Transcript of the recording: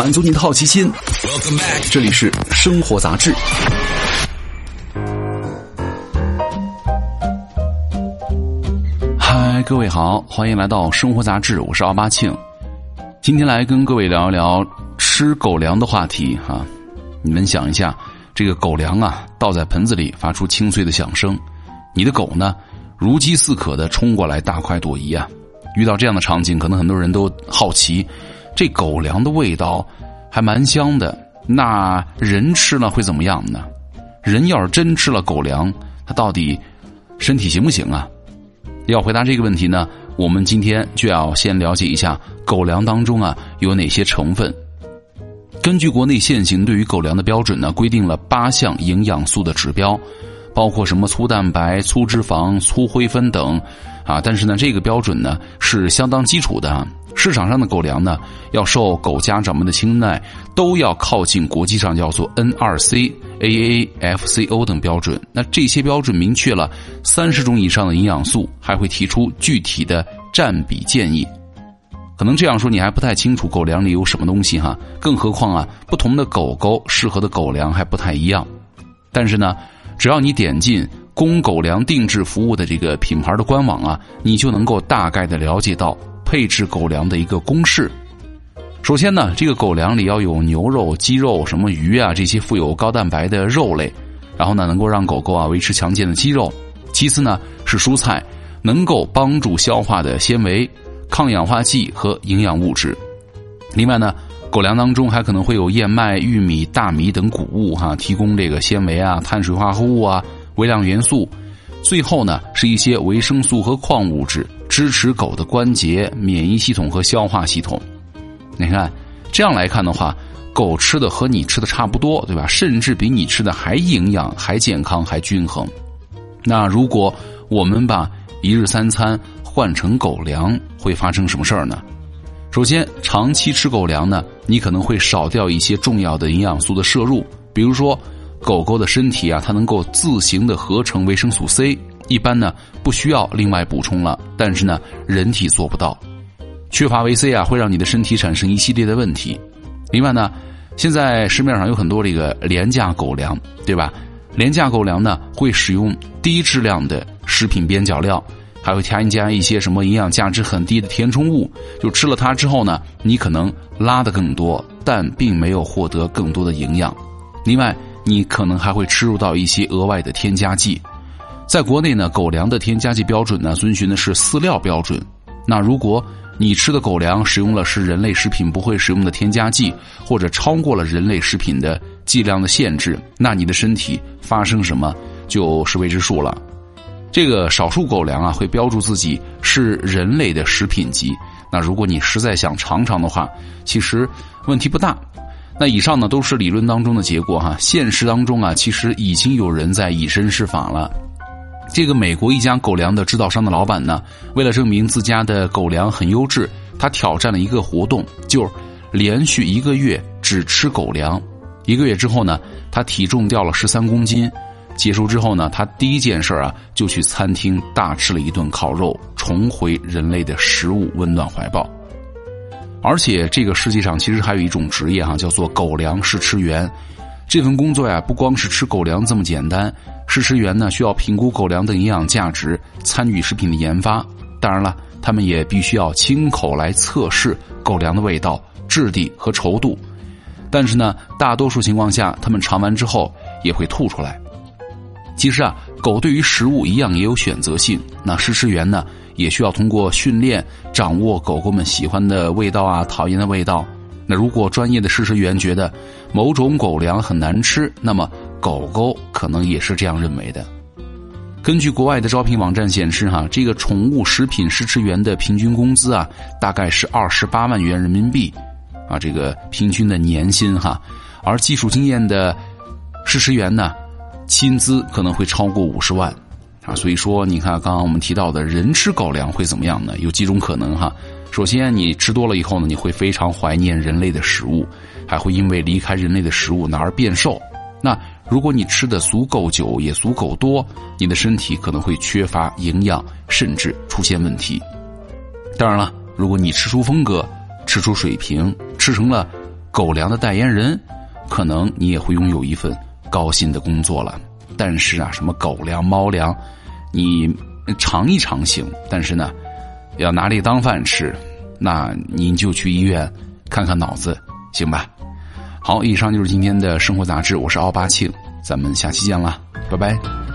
满足您的好奇心。这里是生活杂志。嗨，各位好，欢迎来到生活杂志，我是奥巴庆。今天来跟各位聊一聊吃狗粮的话题哈。你们想一下，这个狗粮啊，倒在盆子里发出清脆的响声，你的狗呢，如饥似渴的冲过来，大快朵颐啊。遇到这样的场景，可能很多人都好奇，这狗粮的味道还蛮香的。那人吃了会怎么样呢？人要是真吃了狗粮，它到底身体行不行啊？要回答这个问题呢，我们今天就要先了解一下狗粮当中啊有哪些成分。根据国内现行对于狗粮的标准呢，规定了八项营养素的指标。包括什么粗蛋白、粗脂肪、粗灰分等，啊，但是呢，这个标准呢是相当基础的。市场上的狗粮呢，要受狗家长们的青睐，都要靠近国际上叫做 N2C、AAA、FCO 等标准。那这些标准明确了三十种以上的营养素，还会提出具体的占比建议。可能这样说你还不太清楚狗粮里有什么东西哈，更何况啊，不同的狗狗适合的狗粮还不太一样。但是呢。只要你点进公狗粮定制服务的这个品牌的官网啊，你就能够大概的了解到配置狗粮的一个公式。首先呢，这个狗粮里要有牛肉、鸡肉、什么鱼啊这些富有高蛋白的肉类，然后呢能够让狗狗啊维持强健的肌肉。其次呢是蔬菜，能够帮助消化的纤维、抗氧化剂和营养物质。另外呢。狗粮当中还可能会有燕麦、玉米、大米等谷物，哈，提供这个纤维啊、碳水化合物啊、微量元素。最后呢，是一些维生素和矿物质，支持狗的关节、免疫系统和消化系统。你看，这样来看的话，狗吃的和你吃的差不多，对吧？甚至比你吃的还营养、还健康、还均衡。那如果我们把一日三餐换成狗粮，会发生什么事儿呢？首先，长期吃狗粮呢，你可能会少掉一些重要的营养素的摄入。比如说，狗狗的身体啊，它能够自行的合成维生素 C，一般呢不需要另外补充了。但是呢，人体做不到，缺乏维 C 啊，会让你的身体产生一系列的问题。另外呢，现在市面上有很多这个廉价狗粮，对吧？廉价狗粮呢，会使用低质量的食品边角料。还会添加一些什么营养价值很低的填充物，就吃了它之后呢，你可能拉的更多，但并没有获得更多的营养。另外，你可能还会吃入到一些额外的添加剂。在国内呢，狗粮的添加剂标准呢，遵循的是饲料标准。那如果你吃的狗粮使用了是人类食品不会使用的添加剂，或者超过了人类食品的剂量的限制，那你的身体发生什么就是未知数了。这个少数狗粮啊，会标注自己是人类的食品级。那如果你实在想尝尝的话，其实问题不大。那以上呢都是理论当中的结果哈，现实当中啊，其实已经有人在以身试法了。这个美国一家狗粮的制造商的老板呢，为了证明自家的狗粮很优质，他挑战了一个活动，就连续一个月只吃狗粮。一个月之后呢，他体重掉了十三公斤。结束之后呢，他第一件事啊，就去餐厅大吃了一顿烤肉，重回人类的食物温暖怀抱。而且这个世界上其实还有一种职业哈，叫做狗粮试吃员。这份工作呀，不光是吃狗粮这么简单，试吃员呢需要评估狗粮的营养价值，参与食品的研发。当然了，他们也必须要亲口来测试狗粮的味道、质地和稠度。但是呢，大多数情况下，他们尝完之后也会吐出来。其实啊，狗对于食物一样也有选择性。那试吃员呢，也需要通过训练掌握狗狗们喜欢的味道啊，讨厌的味道。那如果专业的试吃员觉得某种狗粮很难吃，那么狗狗可能也是这样认为的。根据国外的招聘网站显示，哈，这个宠物食品试吃员的平均工资啊，大概是二十八万元人民币，啊，这个平均的年薪哈。而技术经验的试吃员呢？薪资可能会超过五十万，啊，所以说你看刚刚我们提到的人吃狗粮会怎么样呢？有几种可能哈。首先，你吃多了以后呢，你会非常怀念人类的食物，还会因为离开人类的食物而变瘦。那如果你吃的足够久也足够多，你的身体可能会缺乏营养，甚至出现问题。当然了，如果你吃出风格，吃出水平，吃成了狗粮的代言人，可能你也会拥有一份高薪的工作了。但是啊，什么狗粮、猫粮，你尝一尝行，但是呢，要拿这当饭吃，那您就去医院看看脑子，行吧？好，以上就是今天的生活杂志，我是奥巴庆，咱们下期见了，拜拜。